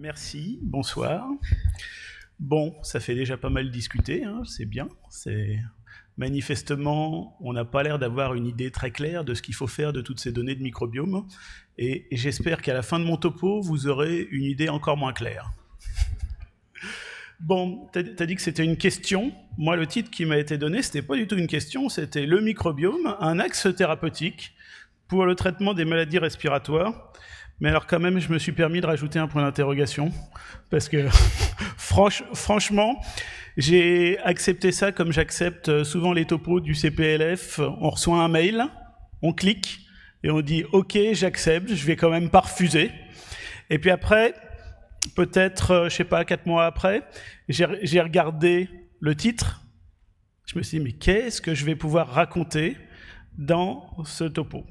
Merci, bonsoir. Bon, ça fait déjà pas mal discuter, hein, c'est bien. C'est manifestement, on n'a pas l'air d'avoir une idée très claire de ce qu'il faut faire de toutes ces données de microbiome. Et j'espère qu'à la fin de mon topo, vous aurez une idée encore moins claire. Bon, tu as dit que c'était une question. Moi, le titre qui m'a été donné, c'était pas du tout une question, c'était le microbiome, un axe thérapeutique pour le traitement des maladies respiratoires. Mais alors quand même, je me suis permis de rajouter un point d'interrogation, parce que franchement, j'ai accepté ça comme j'accepte souvent les topos du CPLF. On reçoit un mail, on clique, et on dit « Ok, j'accepte, je vais quand même pas refuser ». Et puis après, peut-être, je sais pas, quatre mois après, j'ai regardé le titre, je me suis dit « Mais qu'est-ce que je vais pouvoir raconter dans ce topo ?»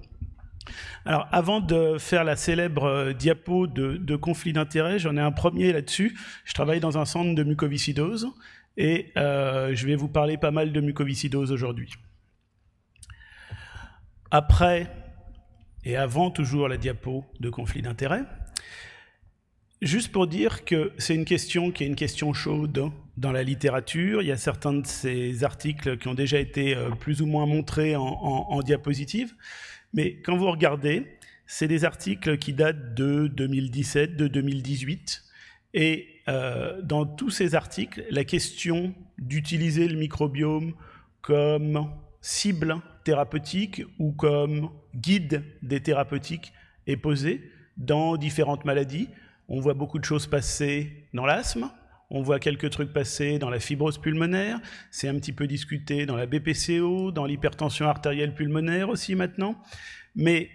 Alors, avant de faire la célèbre euh, diapo de, conflit d'intérêts, j'en ai un premier là-dessus. Je travaille dans un centre de mucoviscidose et euh, je vais vous parler pas mal de mucoviscidose aujourd'hui. Après et avant toujours la diapo de conflit d'intérêts, juste pour dire que c'est une question qui est une question chaude dans la littérature. Il y a certains de ces articles qui ont déjà été euh, plus ou moins montrés en, en diapositive. Mais quand vous regardez, c'est des articles qui datent de 2017, de 2018. Et euh, dans tous ces articles, la question d'utiliser le microbiome comme cible thérapeutique ou comme guide des thérapeutiques est posée dans différentes maladies. On voit beaucoup de choses passer dans l'asthme, on voit quelques trucs passer dans la fibrose pulmonaire, c'est un petit peu discuté dans la BPCO, dans l'hypertension artérielle pulmonaire aussi maintenant, mais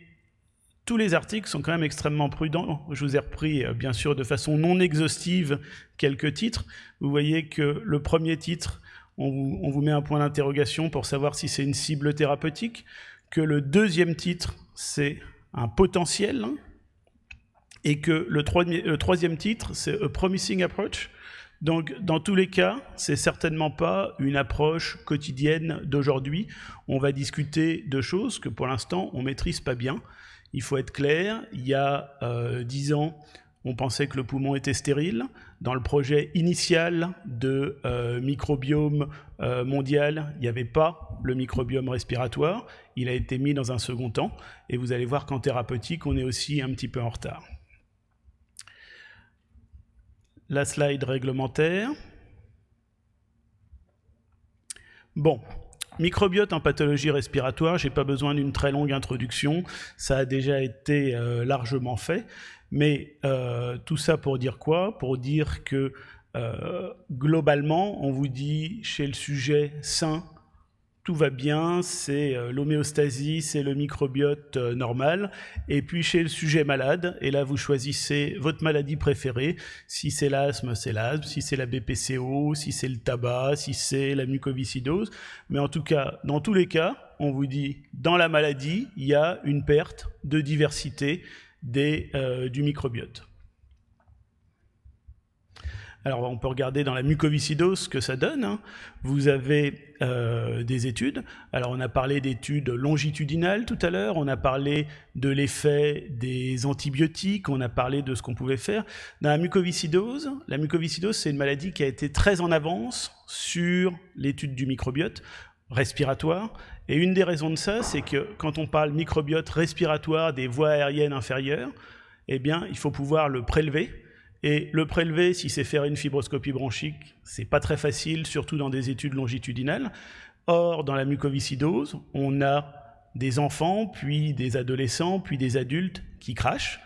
tous les articles sont quand même extrêmement prudents. Je vous ai repris, euh, bien sûr, de façon non exhaustive quelques titres. Vous voyez que le premier titre, on vous, met un point d'interrogation pour savoir si c'est une cible thérapeutique, que le deuxième titre, c'est un potentiel, et que le troisième titre, c'est A Promising Approach, donc, dans tous les cas, c'est certainement pas une approche quotidienne d'aujourd'hui. On va discuter de choses que pour l'instant, on maîtrise pas bien. Il faut être clair, il y a euh, dix ans, on pensait que le poumon était stérile. Dans le projet initial de euh, microbiome euh, mondial, il n'y avait pas le microbiome respiratoire. Il a été mis dans un second temps. Et vous allez voir qu'en thérapeutique, on est aussi un petit peu en retard la slide réglementaire. Bon, microbiote en pathologie respiratoire, j'ai pas besoin d'une très longue introduction, ça a déjà été euh, largement fait, mais euh, tout ça pour dire quoi? Pour dire que euh, globalement, on vous dit chez le sujet sain, tout va bien, c'est euh, l'homéostasie, c'est le microbiote euh, normal. Et puis chez le sujet malade, et là vous choisissez votre maladie préférée. Si c'est l'asthme, c'est l'asthme. Si c'est la BPCO, si c'est le tabac, si c'est la mucoviscidose. Mais en tout cas, dans tous les cas, on vous dit dans la maladie, il y a une perte de diversité euh, du microbiote. Alors on peut regarder dans la mucoviscidose ce que ça donne. Hein. Vous avez euh, des études. Alors on a parlé d'études longitudinales tout à l'heure, on a parlé de l'effet des antibiotiques, on a parlé de ce qu'on pouvait faire. Dans la mucoviscidose, la mucoviscidose c'est une maladie qui a été très en avance sur l'étude du microbiote respiratoire. Et une des raisons de ça, c'est que quand on parle microbiote respiratoire des voies aériennes inférieures, eh bien, il faut pouvoir le prélever et le prélever, si c'est faire une fibroscopie bronchique, c'est pas très facile, surtout dans des études longitudinales. Or, dans la mucoviscidose, on a des enfants, puis des adolescents, puis des adultes qui crachent.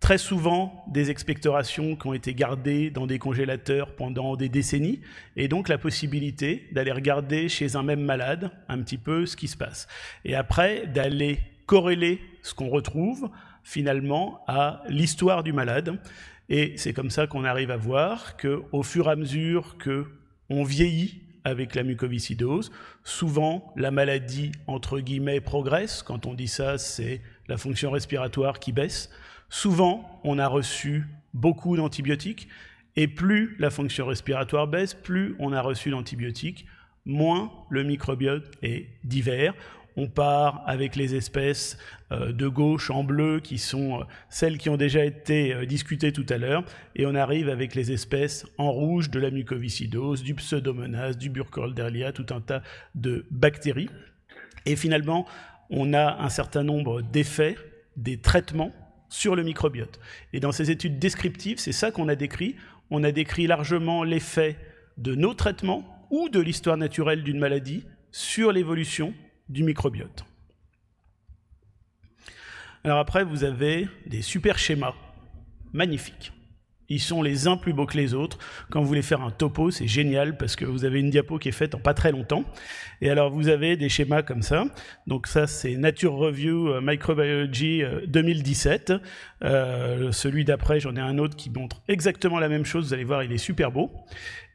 Très souvent, des expectorations qui ont été gardées dans des congélateurs pendant des décennies, et donc la possibilité d'aller regarder chez un même malade un petit peu ce qui se passe. Et après, d'aller corréler ce qu'on retrouve finalement à l'histoire du malade. Et c'est comme ça qu'on arrive à voir qu'au fur et à mesure qu'on vieillit avec la mucoviscidose, souvent la maladie, entre guillemets, progresse. Quand on dit ça, c'est la fonction respiratoire qui baisse. Souvent, on a reçu beaucoup d'antibiotiques, et plus la fonction respiratoire baisse, plus on a reçu d'antibiotiques, moins le microbiote est divers. On part avec les espèces euh, de gauche en bleu qui sont euh, celles qui ont déjà été euh, discutées tout à l'heure, et on arrive avec les espèces en rouge de la mucoviscidose, du pseudomonas, du burkholderia, tout un tas de bactéries. Et finalement, on a un certain nombre d'effets, des traitements sur le microbiote. Et dans ces études descriptives, c'est ça qu'on a décrit. On a décrit largement l'effet de nos traitements ou de l'histoire naturelle d'une maladie sur l'évolution du microbiote. Alors après, vous avez des super schémas magnifiques. Ils sont les uns plus beaux que les autres. Quand vous voulez faire un topo, c'est génial parce que vous avez une diapo qui est faite en pas très longtemps. Et alors vous avez des schémas comme ça. Donc ça c'est Nature Review euh, Microbiology 2017. Euh, euh, celui d'après, j'en ai un autre qui montre exactement la même chose. Vous allez voir, il est super beau.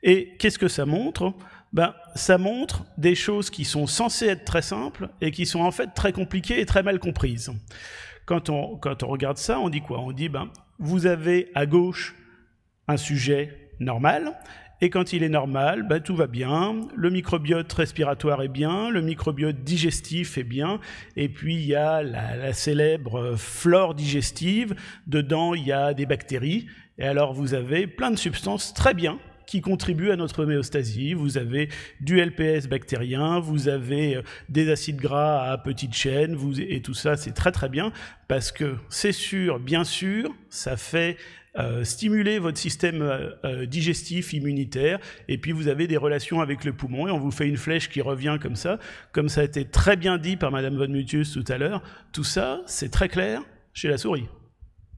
Et qu'est-ce que ça montre? Ben, ça montre des choses qui sont censées être très simples et qui sont en fait très compliquées et très mal comprises. Quand on, quand on regarde ça, on dit quoi? On dit, ben, vous avez à gauche un sujet normal, et quand il est normal, ben, tout va bien, le microbiote respiratoire est bien, le microbiote digestif est bien, et puis il y a la, la célèbre flore digestive, dedans il y a des bactéries, et alors vous avez plein de substances très bien qui contribuent à notre homéostasie. Vous avez du LPS bactérien, vous avez euh, des acides gras à petite chaîne, vous, et tout ça, c'est très très bien parce que c'est sûr, bien sûr, ça fait euh, stimuler votre système euh, digestif, immunitaire, et puis vous avez des relations avec le poumon, et on vous fait une flèche qui revient comme ça, comme ça a été très bien dit par Madame von Mutius tout à l'heure. Tout ça, c'est très clair chez la souris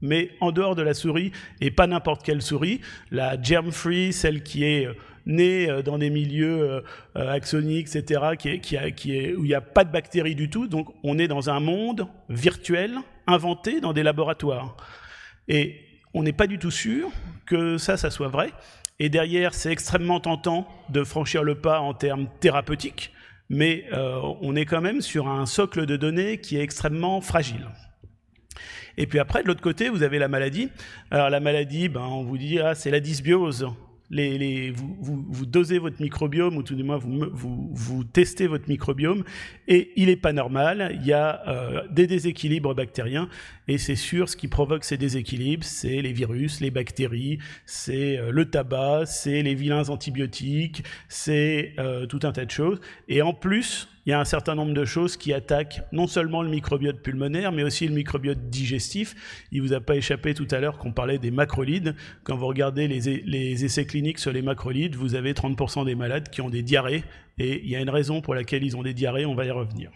mais en dehors de la souris, et pas n'importe quelle souris, la germ-free, celle qui est euh, née euh, dans des milieux euh, axoniques, etc., qui est, où il n'y a pas de bactéries du tout, donc on est dans un monde virtuel, inventé dans des laboratoires. Et on n'est pas du tout sûr que ça, ça soit vrai. Et derrière, c'est extrêmement tentant de franchir le pas en termes thérapeutiques, mais on est quand même sur un socle de données qui est extrêmement fragile. Et puis après, de l'autre côté, vous avez la maladie. Alors la maladie, ben, on vous dit, ah, c'est la dysbiose. Vous, dosez votre microbiome, ou tout du moins vous, vous testez votre microbiome, et il n'est pas normal, il y a euh, des déséquilibres bactériens, et c'est sûr, ce qui provoque ces déséquilibres, c'est les virus, les bactéries, c'est euh, le tabac, c'est les vilains antibiotiques, c'est euh, tout un tas de choses, et en plus, il y a un certain nombre de choses qui attaquent non seulement le microbiote pulmonaire, mais aussi le microbiote digestif. Il vous a pas échappé tout à l'heure qu'on parlait des macrolides. Quand vous regardez les, les essais cliniques sur les macrolides, vous avez 30% des malades qui ont des diarrhées, et il y a une raison pour laquelle ils ont des diarrhées, on va y revenir.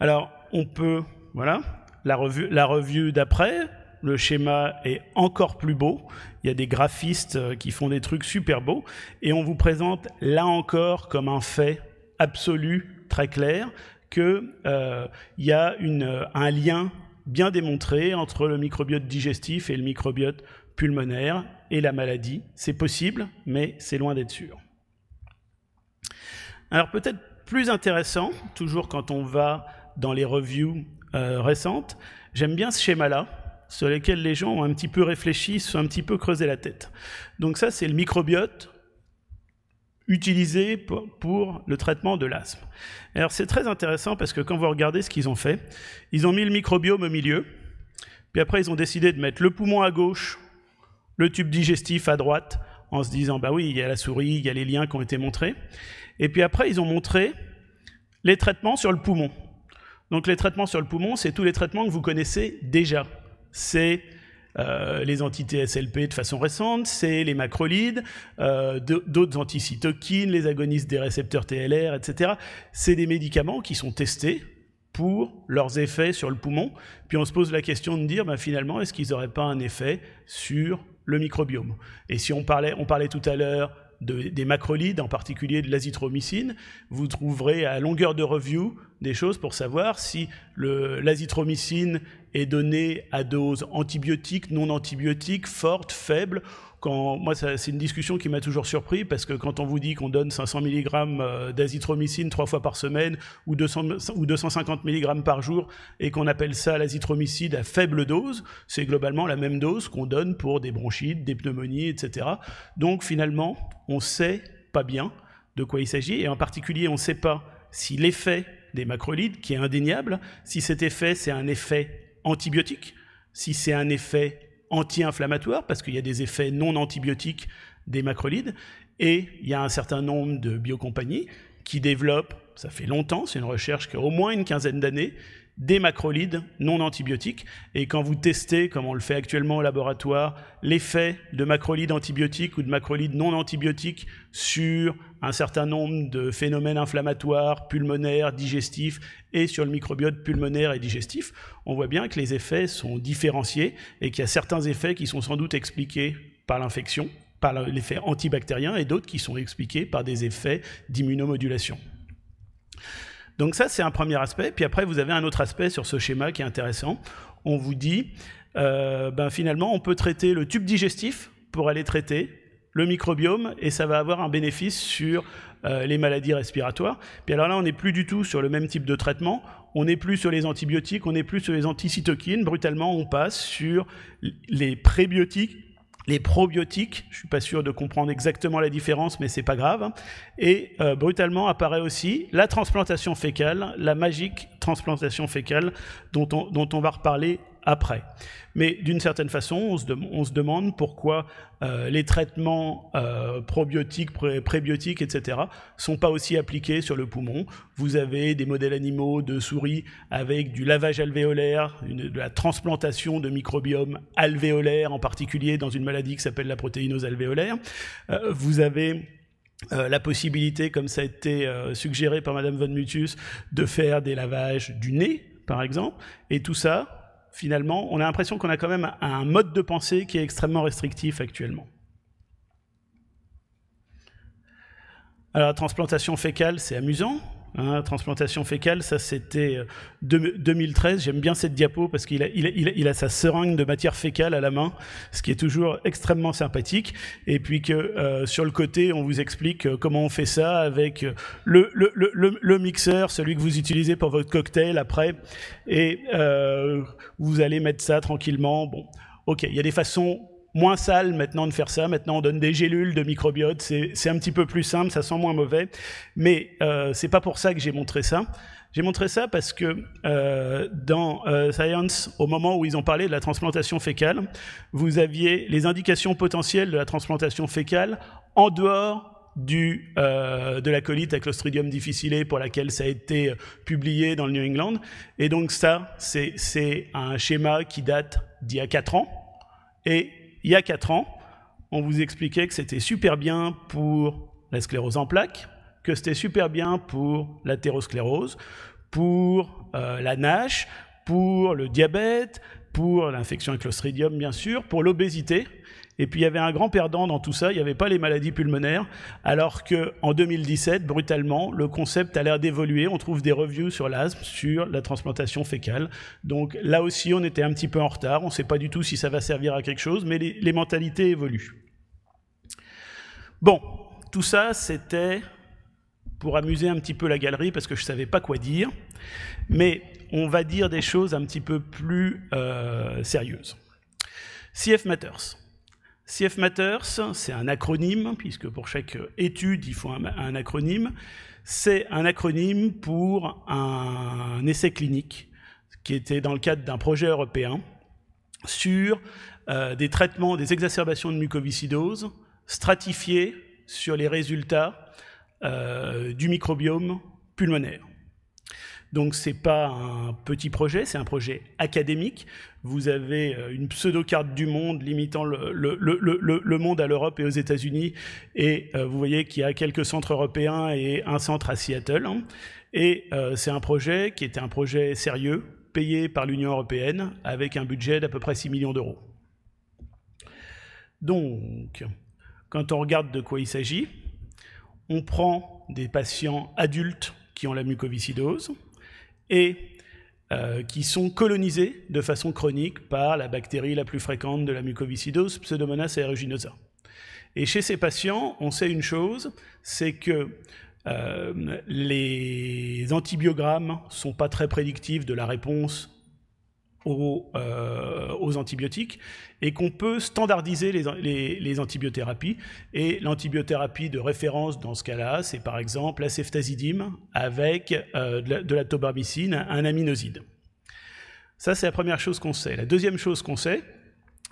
Alors, on peut, voilà, la revue, la revue d'après, le schéma est encore plus beau. Il y a des graphistes euh, qui font des trucs super beaux. Et on vous présente là encore comme un fait absolu, très clair, qu'il euh, y a une, un lien bien démontré entre le microbiote digestif et le microbiote pulmonaire et la maladie. C'est possible, mais c'est loin d'être sûr. Alors peut-être plus intéressant, toujours quand on va dans les reviews euh, récentes, j'aime bien ce schéma-là, sur lequel les gens ont un petit peu réfléchi, se sont un petit peu creusé la tête. Donc ça, c'est le microbiote utilisé pour, le traitement de l'asthme. Alors c'est très intéressant parce que quand vous regardez ce qu'ils ont fait, ils ont mis le microbiome au milieu, puis après ils ont décidé de mettre le poumon à gauche, le tube digestif à droite, en se disant bah oui, il y a la souris, il y a les liens qui ont été montrés. Et puis après ils ont montré les traitements sur le poumon. Donc les traitements sur le poumon, c'est tous les traitements que vous connaissez déjà. C'est euh, les entités SLP de façon récente, c'est les macrolides, euh, d'autres anticytokines, les agonistes des récepteurs TLR, etc. C'est des médicaments qui sont testés pour leurs effets sur le poumon. Puis on se pose la question de dire, bah, finalement, est-ce qu'ils n'auraient pas un effet sur le microbiome? Et si on parlait, on parlait tout à l'heure des macrolides, en particulier de l'azithromycine, vous trouverez à longueur de review des choses pour savoir si l'azithromycine est donnée à dose antibiotique, non antibiotique, forte, faible. Moi, c'est une discussion qui m'a toujours surpris parce que quand on vous dit qu'on donne 500 mg euh, d'azithromycine trois fois par semaine ou, 200, ou 250 mg par jour et qu'on appelle ça l'azithromycine à faible dose, c'est globalement la même dose qu'on donne pour des bronchites, des pneumonies, etc. Donc finalement, on sait pas bien de quoi il s'agit et en particulier, on ne sait pas si l'effet des macrolides, qui est indéniable, si cet effet c'est un effet antibiotique, si c'est un effet anti-inflammatoire, parce qu'il y a des effets non antibiotiques des macrolides, et il y a un certain nombre de biocompagnies qui développent, ça fait longtemps, c'est une recherche qui a au moins une quinzaine d'années, des macrolides non antibiotiques. Et quand vous testez, comme on le fait actuellement au laboratoire, l'effet de macrolides antibiotiques ou de macrolides non antibiotiques sur un certain nombre de phénomènes inflammatoires, pulmonaires, digestifs et sur le microbiote pulmonaire et digestif, on voit bien que les effets sont différenciés et qu'il y a certains effets qui sont sans doute expliqués par l'infection, par l'effet antibactérien et d'autres qui sont expliqués par des effets d'immunomodulation. Donc ça, c'est un premier aspect. Puis après, vous avez un autre aspect sur ce schéma qui est intéressant. On vous dit, euh, ben finalement, on peut traiter le tube digestif pour aller traiter le microbiome et ça va avoir un bénéfice sur euh, les maladies respiratoires. Puis alors là, on n'est plus du tout sur le même type de traitement. On n'est plus sur les antibiotiques, on n'est plus sur les anticytokines. Brutalement, on passe sur les prébiotiques les probiotiques, je suis pas sûr de comprendre exactement la différence, mais c'est pas grave. Et euh, brutalement apparaît aussi la transplantation fécale, la magique transplantation fécale dont on, dont on va reparler après. Mais d'une certaine façon, on se, demande pourquoi euh, les traitements euh, probiotiques, prébiotiques, etc., sont pas aussi appliqués sur le poumon. Vous avez des modèles animaux de souris avec du lavage alvéolaire, de la transplantation de microbiome alvéolaire, en particulier dans une maladie qui s'appelle la protéinose alvéolaire. Euh, vous avez la possibilité, comme ça a été suggéré par Madame von Mutus, de faire des lavages du nez, par exemple, et tout ça finalement, on a l'impression qu'on a quand même un mode de pensée qui est extrêmement restrictif actuellement. Alors la transplantation fécale, c'est amusant. Hein, transplantation fécale, ça c'était 2013. Euh, J'aime bien cette diapo parce qu'il a, il a, sa seringue de matière fécale à la main, ce qui est toujours extrêmement sympathique. Et puis que euh, sur le côté, on vous explique euh, comment on fait ça avec le, mixeur, celui que vous utilisez pour votre cocktail après, et vous allez mettre ça tranquillement. Bon, ok, il y a des façons moins sale maintenant de faire ça. Maintenant, on donne des gélules de microbiote. C'est un petit peu plus simple, ça sent moins mauvais. Mais euh, c'est pas pour ça que j'ai montré ça. J'ai montré ça parce que euh, dans euh, Science, au moment où ils ont parlé de la transplantation fécale, vous aviez les indications potentielles de la transplantation fécale en dehors du, euh, de la colite à Clostridium difficile pour laquelle ça a été publié dans le New England. Et donc ça, c'est un schéma qui date d'il y a 4 ans. Et il y a 4 ans, on vous expliquait que c'était super bien pour la sclérose en plaques, que c'était super bien pour l'athérosclérose, pour euh, la NASH, pour le diabète, pour l'infection à Clostridium bien sûr, pour l'obésité. Et puis il y avait un grand perdant dans tout ça, il n'y avait pas les maladies pulmonaires, alors qu'en 2017, brutalement, le concept a l'air d'évoluer. On trouve des reviews sur l'asthme, sur la transplantation fécale. Donc là aussi, on était un petit peu en retard. On ne sait pas du tout si ça va servir à quelque chose, mais les, les mentalités évoluent. Bon, tout ça, c'était pour amuser un petit peu la galerie, parce que je ne savais pas quoi dire. Mais on va dire des choses un petit peu plus euh, sérieuses. CF Matters. CF Matters, c'est un acronyme, puisque pour chaque étude, il faut un, acronyme. C'est un acronyme pour un, essai clinique qui était dans le cadre d'un projet européen sur euh, des traitements des exacerbations de mucoviscidose stratifiés sur les résultats euh, du microbiome pulmonaire. Donc c'est pas un petit projet, c'est un projet académique. Vous avez euh, une pseudo-carte du monde limitant le, monde à l'Europe et aux États-Unis. Et euh, vous voyez qu'il y a quelques centres européens et un centre à Seattle. Et euh, c'est un projet qui était un projet sérieux, payé par l'Union européenne, avec un budget d'à peu près 6 millions d'euros. Donc, quand on regarde de quoi il s'agit, on prend des patients adultes qui ont la mucoviscidose, et euh, qui sont colonisés de façon chronique par la bactérie la plus fréquente de la mucoviscidose, Pseudomonas aeruginosa. Et chez ces patients, on sait une chose, c'est que euh, les antibiogrammes sont pas très prédictifs de la réponse aux, antibiotiques et qu'on peut standardiser les, antibiothérapies. Et l'antibiothérapie de référence dans ce cas-là, c'est par exemple la ceftazidime avec de, la, de la tobramycine, un aminoside. Ça, c'est la première chose qu'on sait. La deuxième chose qu'on sait,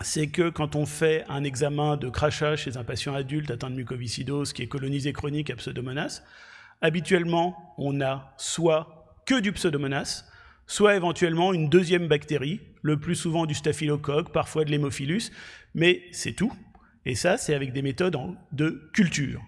c'est que quand on fait un examen de crachat chez un patient adulte atteint de mucoviscidose qui est colonisé chronique à pseudomonas, habituellement, on a soit que du pseudomonas, soit éventuellement une deuxième bactérie, le plus souvent du staphylocoque, parfois de l'hémophilus, mais c'est tout. Et ça, c'est avec des méthodes de culture.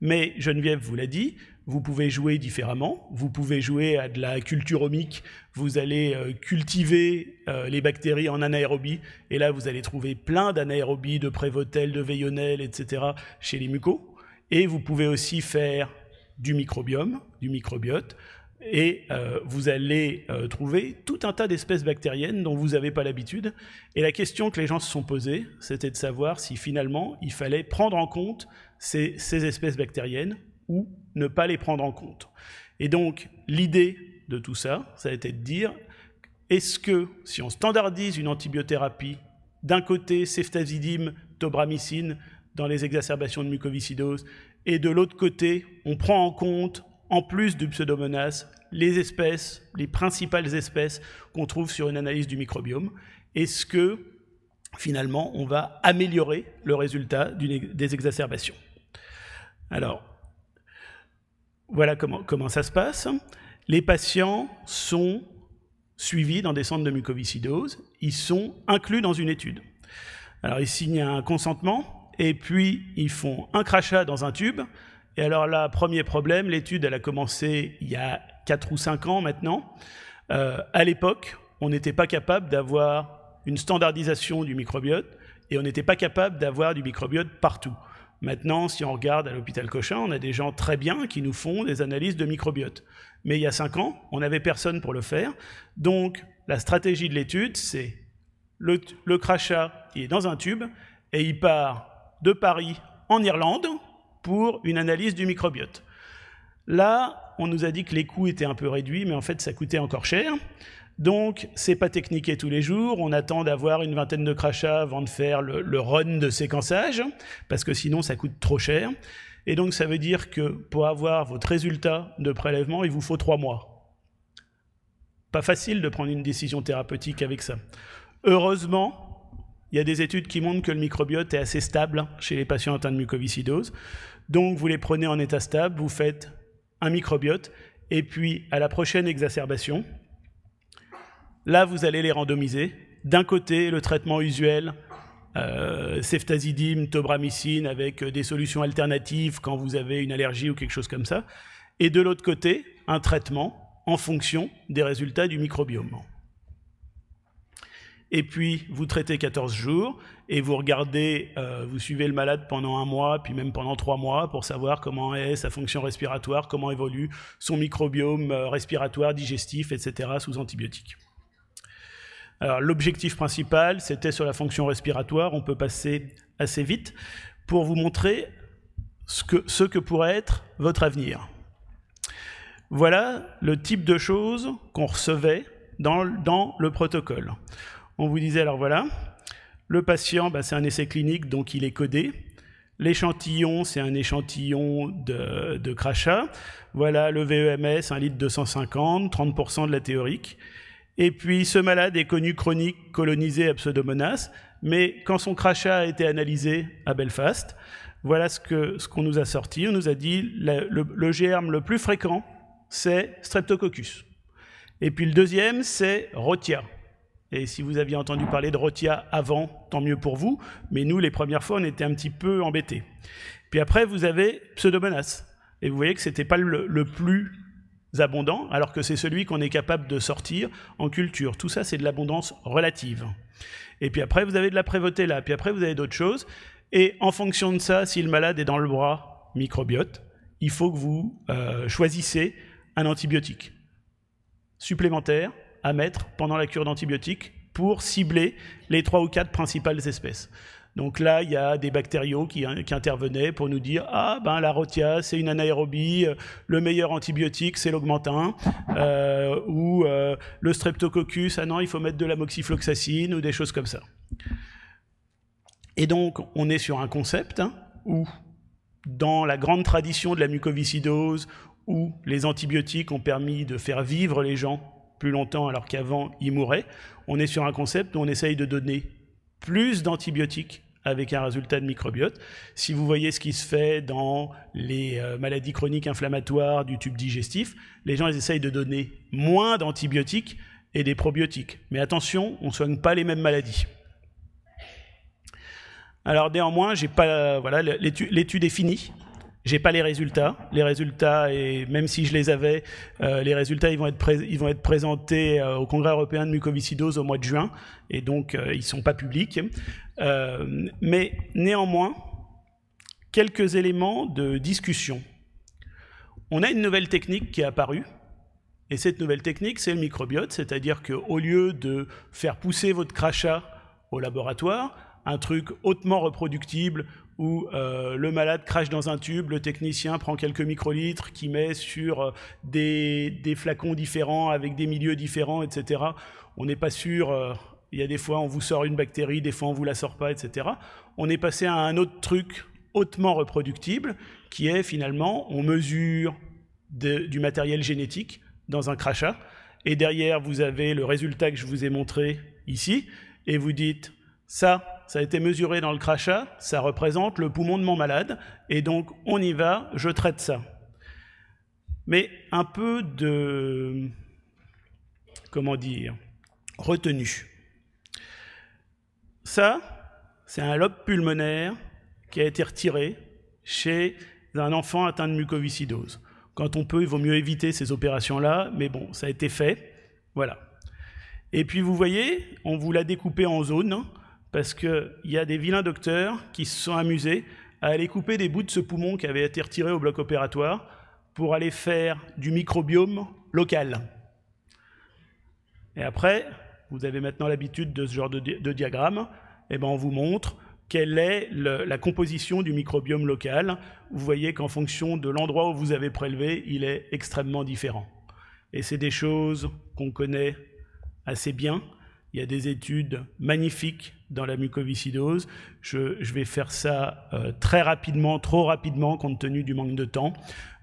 Mais Geneviève vous l'a dit, vous pouvez jouer différemment. Vous pouvez jouer à de la culture omique. Vous allez euh, cultiver euh, les bactéries en anaérobie. Et là, vous allez trouver plein d'anaérobies, de prévotel, de veillonel, etc. chez les mucos. Et vous pouvez aussi faire du microbiome, du microbiote. Et euh, vous allez trouver tout un tas d'espèces bactériennes dont vous n'avez pas l'habitude. Et la question que les gens se sont posées, c'était de savoir si finalement il fallait prendre en compte ces espèces bactériennes ou ne pas les prendre en compte. Et donc, l'idée de tout ça, ça a été de dire, est-ce que si on standardise une antibiothérapie, d'un côté ceftazidime, tobramycine, dans les exacerbations de mucoviscidose, et de l'autre côté, on prend en compte, en plus du pseudomonas, les espèces, les principales espèces qu'on trouve sur une analyse du microbiome, est-ce que finalement on va améliorer le résultat des exacerbations? Alors, voilà comment, comment ça se passe. Les patients sont suivis dans des centres de mucoviscidose, ils sont inclus dans une étude. Alors ils signent un consentement et puis ils font un crachat dans un tube. Et alors là, premier problème, l'étude elle a commencé il y a 4 ou 5 ans maintenant. Euh, à l'époque, on n'était pas capable d'avoir une standardisation du microbiote et on n'était pas capable d'avoir du microbiote partout. Maintenant, si on regarde à l'hôpital Cochin, on a des gens très bien qui nous font des analyses de microbiote. Mais il y a cinq ans, on n'avait personne pour le faire. Donc, la stratégie de l'étude, c'est le, crachat, qui est dans un tube et il part de Paris en Irlande pour une analyse du microbiote. Là, on nous a dit que les coûts étaient un peu réduits, mais en fait, ça coûtait encore cher. Donc, c'est pas techniqué tous les jours. On attend d'avoir une vingtaine de crachats avant de faire le, run de séquençage, parce que sinon, ça coûte trop cher. Et donc, ça veut dire que pour avoir votre résultat de prélèvement, il vous faut trois mois. Pas facile de prendre une décision thérapeutique avec ça. Heureusement, il y a des études qui montrent que le microbiote est assez stable chez les patients atteints de mucoviscidose. Donc, vous les prenez en état stable, vous faites un microbiote, et puis à la prochaine exacerbation, Là, vous allez les randomiser. D'un côté, le traitement usuel, euh, ceftazidime, tobramycine, avec euh, des solutions alternatives quand vous avez une allergie ou quelque chose comme ça. Et de l'autre côté, un traitement en fonction des résultats du microbiome. Et puis, vous traitez 14 jours et vous regardez, euh, vous suivez le malade pendant un mois, puis même pendant trois mois pour savoir comment est sa fonction respiratoire, comment évolue son microbiome respiratoire, digestif, etc. sous antibiotiques. Alors l'objectif principal, c'était sur la fonction respiratoire. On peut passer assez vite pour vous montrer ce que, ce que pourrait être votre avenir. Voilà le type de choses qu'on recevait dans, le protocole. On vous disait, alors voilà, le patient, bah, c'est un essai clinique, donc il est codé. L'échantillon, c'est un échantillon de, crachat. Voilà le VEMS, un litre 250, 30% de la théorique. Et puis ce malade est connu chronique colonisé à Pseudomonas, mais quand son crachat a été analysé à Belfast, voilà ce qu'on ce qu'on nous a sorti. On nous a dit le, le, germe le plus fréquent, c'est Streptococcus. Et puis le deuxième, c'est Rotia. Et si vous aviez entendu parler de Rotia avant, tant mieux pour vous, mais nous, les premières fois, on était un petit peu embêtés. Puis après, vous avez Pseudomonas. Et vous voyez que ce n'était pas le, plus abondant, alors que c'est celui qu'on est capable de sortir en culture. Tout ça, c'est de l'abondance relative. Et puis après, vous avez de la prévôté là, puis après, vous avez d'autres choses. Et en fonction de ça, si le malade est dans le bras microbiote, il faut que vous euh, choisissez un antibiotique supplémentaire à mettre pendant la cure d'antibiotiques pour cibler les trois ou quatre principales espèces. Donc là, il y a des bactériaux qui, qui intervenaient pour nous dire ah ben la rotia c'est une anaérobie, le meilleur antibiotique c'est l'augmentin euh, ou euh, le streptococcus ah non il faut mettre de la moxifloxacine ou des choses comme ça. Et donc on est sur un concept hein, où dans la grande tradition de la mucoviscidose où les antibiotiques ont permis de faire vivre les gens plus longtemps alors qu'avant ils mouraient, on est sur un concept où on essaye de donner plus d'antibiotiques avec un résultat de microbiote. Si vous voyez ce qui se fait dans les euh, maladies chroniques inflammatoires du tube digestif, les gens ils essayent de donner moins d'antibiotiques et des probiotiques. Mais attention, on ne soigne pas les mêmes maladies. Alors néanmoins, j'ai pas, voilà, l'étude est finie. J'ai pas les résultats. Les résultats, et même si je les avais, euh, les résultats, ils vont être, ils vont être présentés euh, au Congrès européen de mucoviscidose au mois de juin, et donc euh, ils sont pas publics. mais néanmoins, quelques éléments de discussion. On a une nouvelle technique qui est apparue, et cette nouvelle technique, c'est le microbiote, c'est-à-dire qu'au lieu de faire pousser votre crachat au laboratoire, un truc hautement reproductible où euh, le malade crache dans un tube, le technicien prend quelques microlitres, qui met sur euh, des, flacons différents avec des milieux différents, etc. On n'est pas sûr, euh, il y a des fois on vous sort une bactérie, des fois on vous la sort pas, etc. On est passé à un autre truc hautement reproductible, qui est finalement, on mesure du matériel génétique dans un crachat, et derrière vous avez le résultat que je vous ai montré ici, et vous dites, ça, ça a été mesuré dans le crachat, ça représente le poumon de mon malade, et donc on y va, je traite ça. Mais un peu de, comment dire, retenue. Ça, c'est un lobe pulmonaire qui a été retiré chez un enfant atteint de mucoviscidose. Quand on peut, il vaut mieux éviter ces opérations-là, mais bon, ça a été fait. Voilà. Et puis vous voyez, on vous l'a découpé en zones parce qu'il y a des vilains docteurs qui se sont amusés à aller couper des bouts de ce poumon qui avait été retiré au bloc opératoire pour aller faire du microbiome local. Et après, vous avez maintenant l'habitude de ce genre de, diagramme, et eh ben on vous montre quelle est la composition du microbiome local. Vous voyez qu'en fonction de l'endroit où vous avez prélevé, il est extrêmement différent. Et c'est des choses qu'on connaît assez bien, il y a des études magnifiques dans la mucoviscidose. Je, vais faire ça euh, très rapidement, trop rapidement, compte tenu du manque de temps,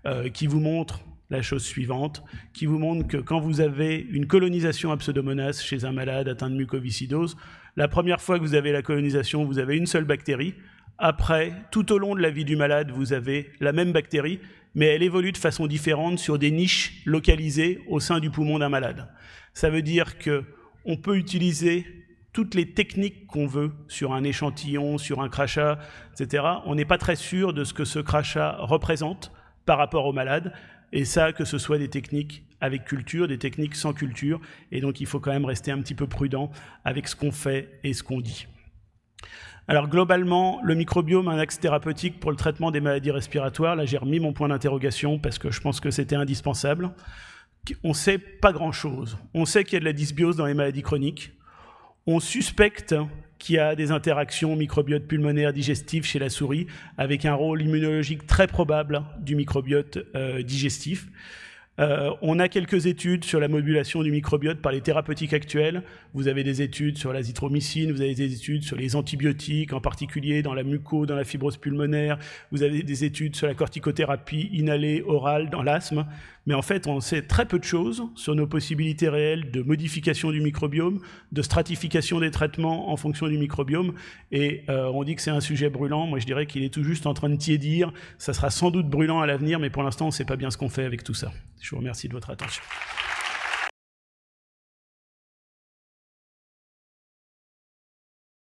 euh, qui vous montrent la chose suivante, qui vous montre que quand vous avez une colonisation à pseudomonas chez un malade atteint de mucoviscidose, la première fois que vous avez la colonisation, vous avez une seule bactérie. Après, tout au long de la vie du malade, vous avez la même bactérie, mais elle évolue de façon différente sur des niches localisées au sein du poumon d'un malade. Ça veut dire que on peut utiliser toutes les techniques qu'on veut sur un échantillon, sur un crachat, etc. On n'est pas très sûr de ce que ce crachat représente par rapport au malade. Et ça, que ce soit des techniques avec culture, des techniques sans culture. Et donc, il faut quand même rester un petit peu prudent avec ce qu'on fait et ce qu'on dit. Alors, globalement, le microbiome, un axe thérapeutique pour le traitement des maladies respiratoires. Là, j'ai remis mon point d'interrogation parce que je pense que c'était indispensable on sait pas grand-chose. On sait qu'il y a de la dysbiose dans les maladies chroniques. On suspecte qu'il y a des interactions microbiote pulmonaire digestif chez la souris, avec un rôle immunologique très probable du microbiote euh, digestif. Euh, on a quelques études sur la modulation du microbiote par les thérapeutiques actuelles. Vous avez des études sur l'azithromycine, vous avez des études sur les antibiotiques, en particulier dans la muco, dans la fibrose pulmonaire. Vous avez des études sur la corticothérapie inhalée orale dans l'asthme. Mais en fait, on sait très peu de choses sur nos possibilités réelles de modification du microbiome, de stratification des traitements en fonction du microbiome. Et euh, on dit que c'est un sujet brûlant. Moi, je dirais qu'il est tout juste en train de tiédir. Ça sera sans doute brûlant à l'avenir, mais pour l'instant, on ne sait pas bien ce qu'on fait avec tout ça. Je vous remercie de votre attention.